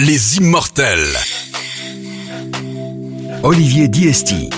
les immortels. Olivier Diesti.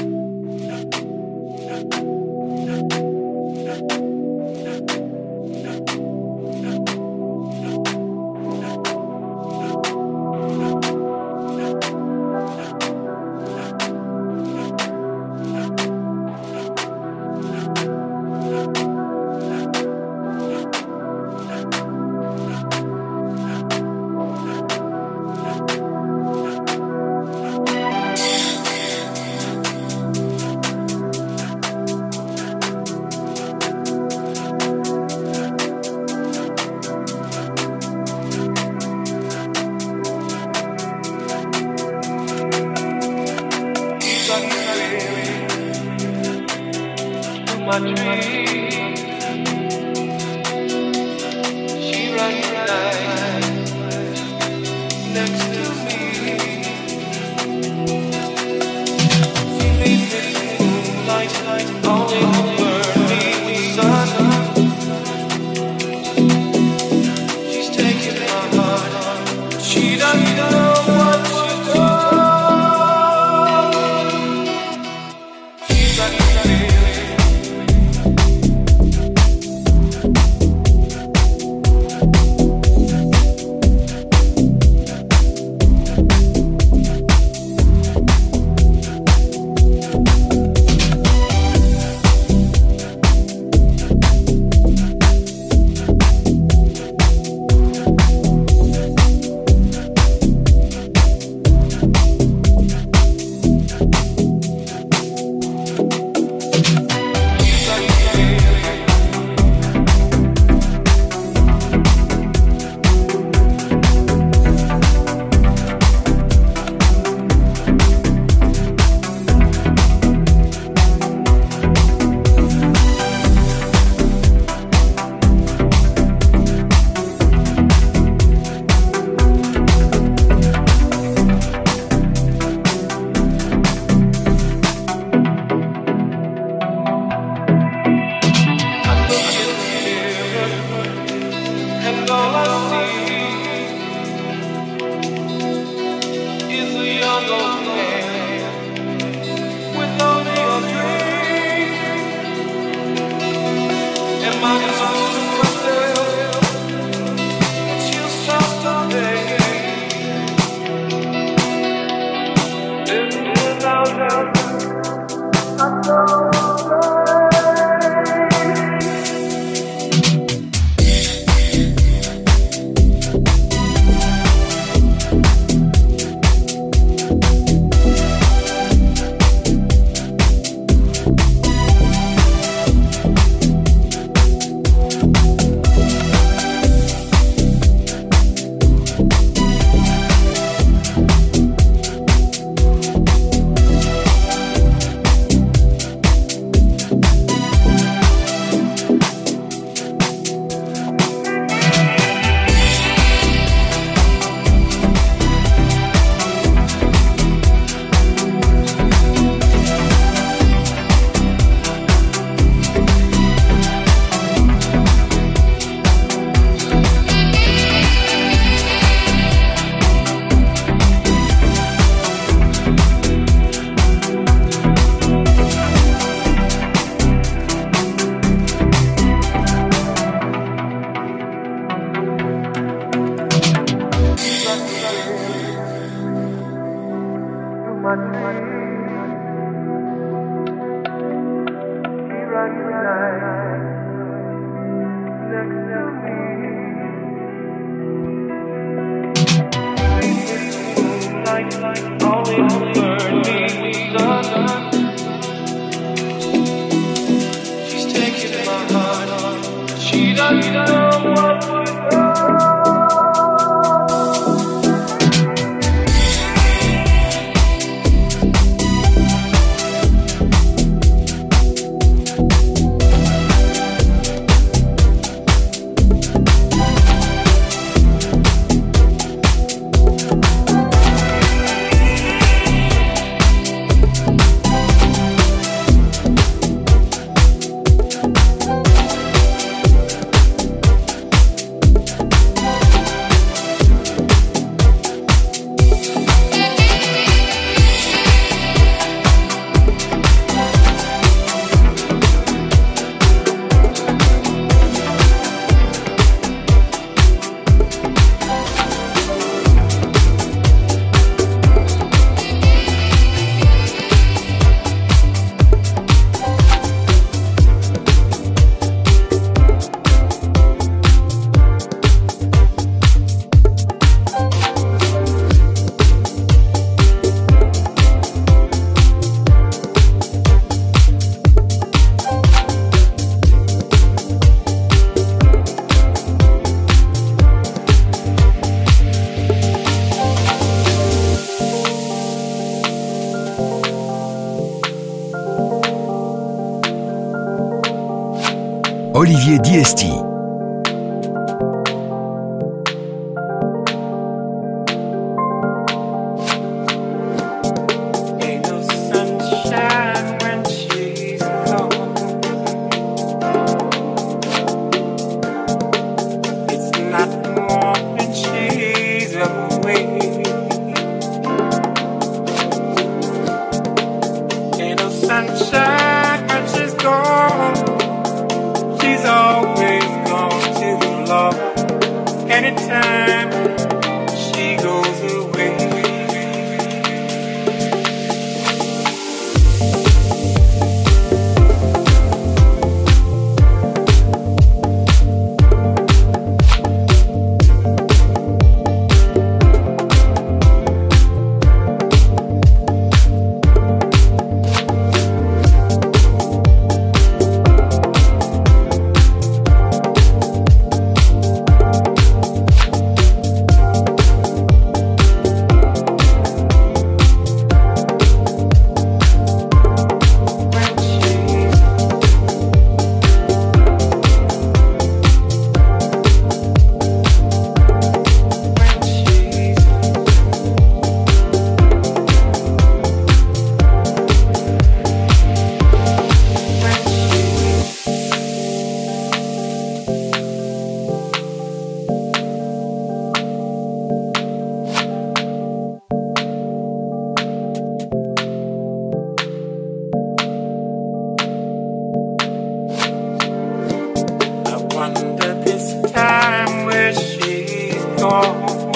wonder this time where she's gone.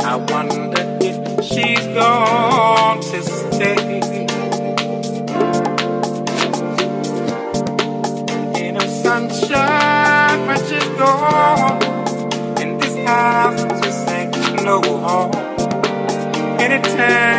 I wonder if she's gone to stay. In a sunshine, but she's gone. in this house just ain't no home. Anytime.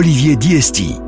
Olivier Diesti.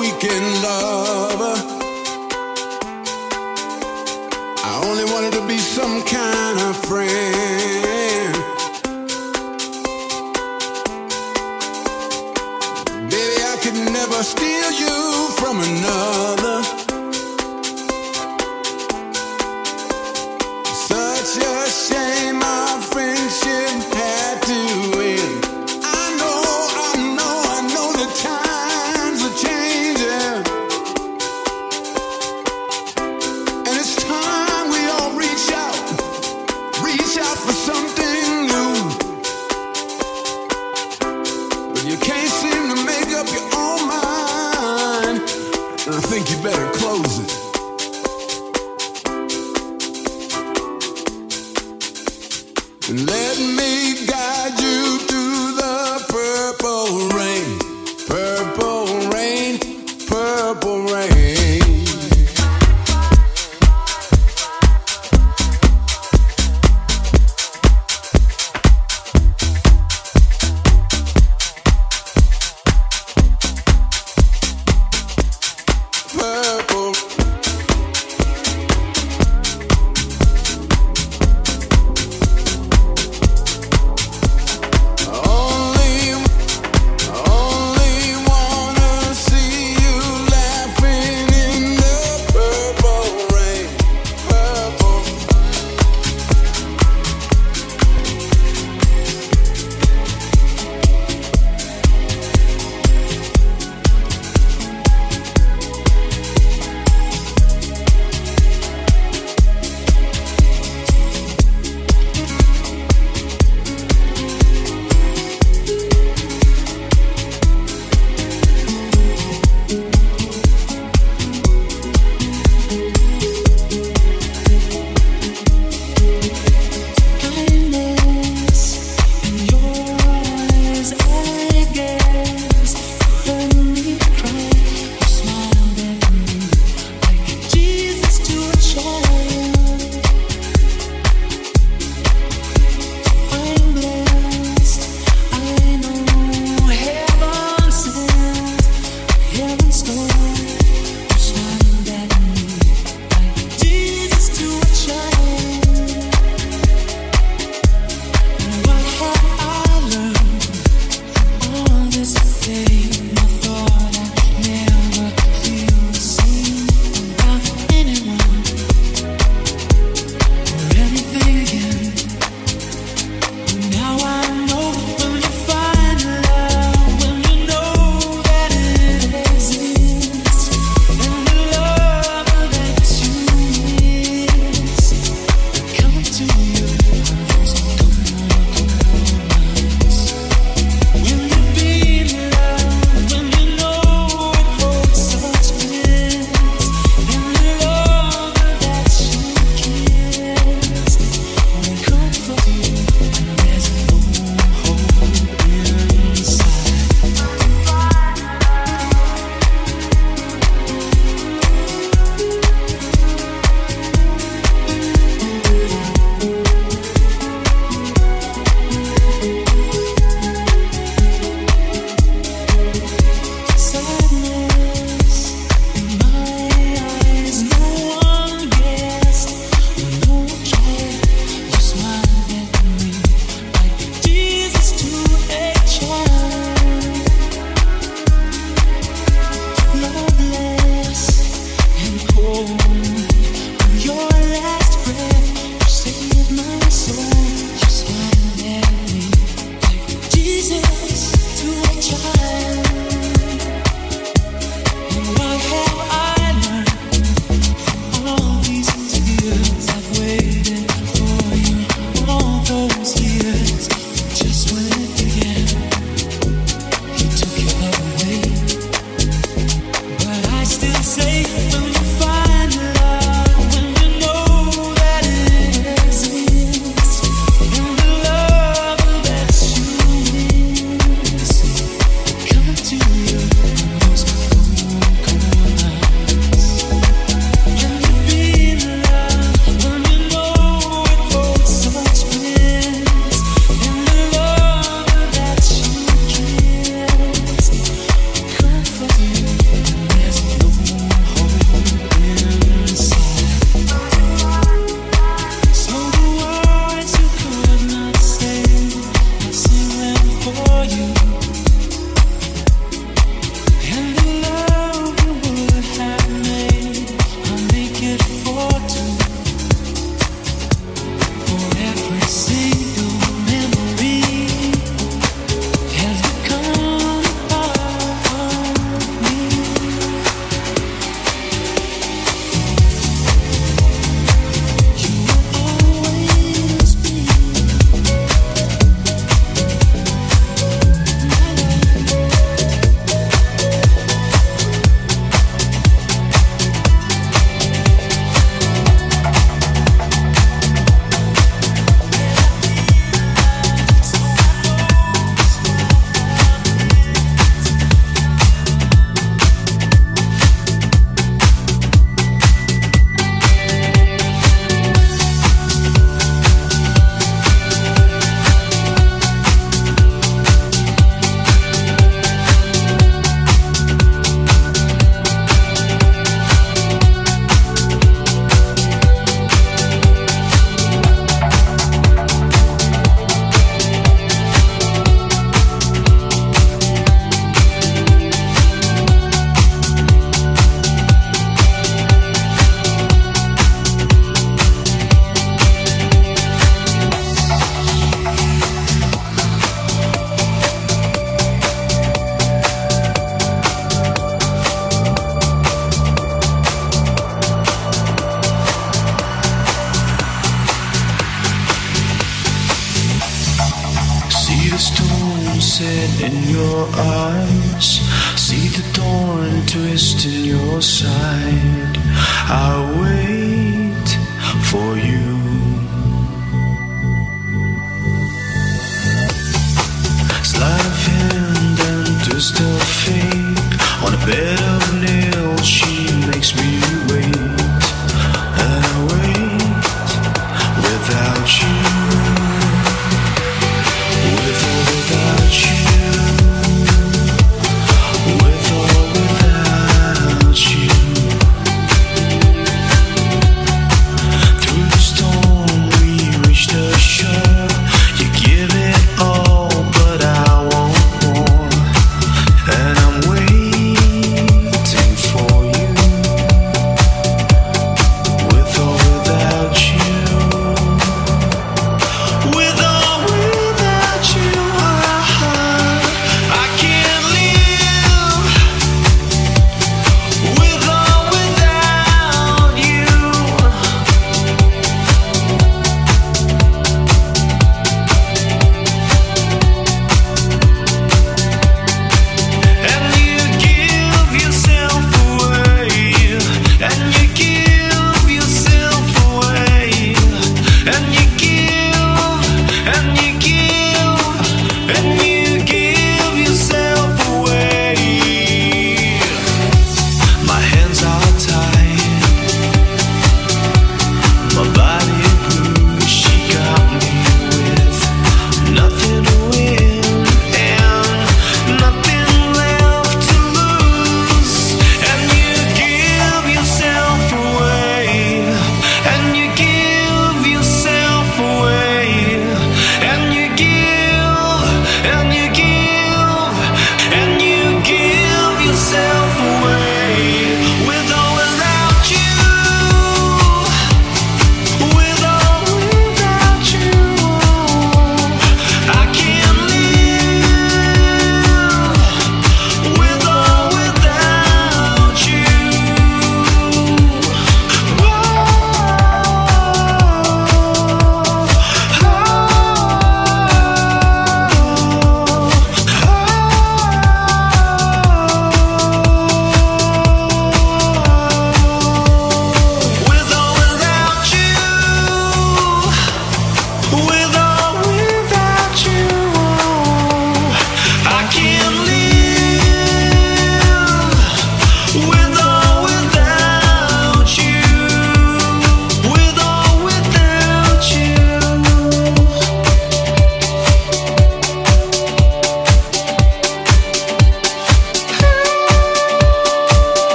weekend lover. I only wanted to be some kind of friend.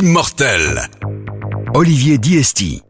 Immortels. Olivier Diesti.